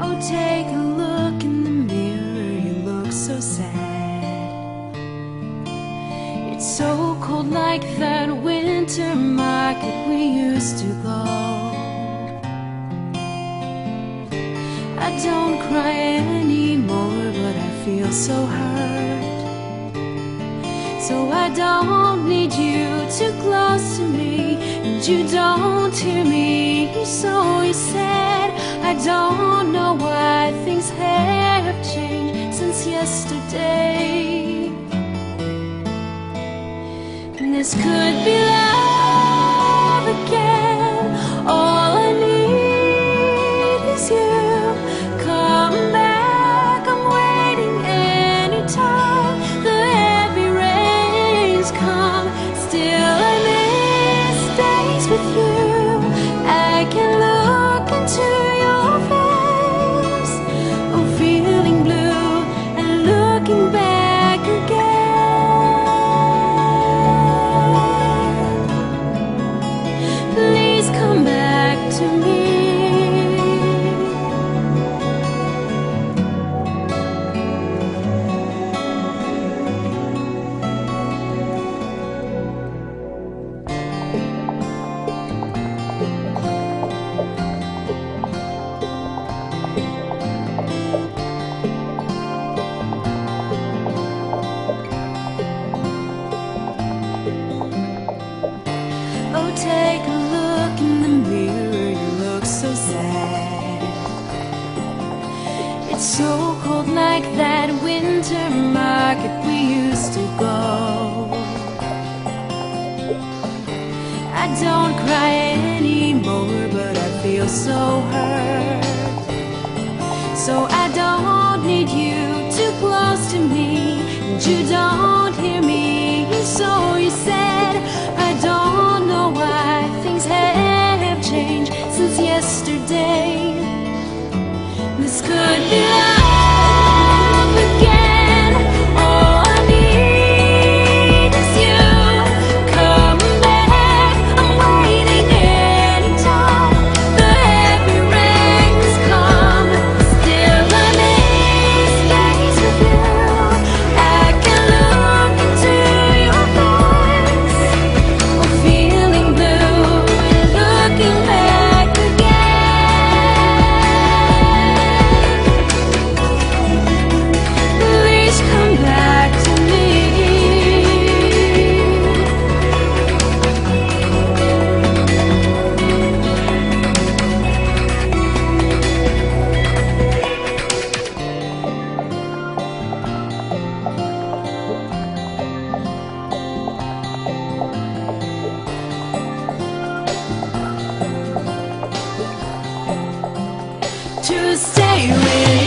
Oh, take a look in the mirror, you look so sad. It's so cold like that winter market we used to go. I don't cry anymore, but I feel so hurt. So I don't need you too close to me, and you don't hear me. So you said, I don't know why things have So cold like that winter market we used to go. I don't cry anymore, but I feel so hurt. So I don't need you too close to me, and you don't this could be. stay with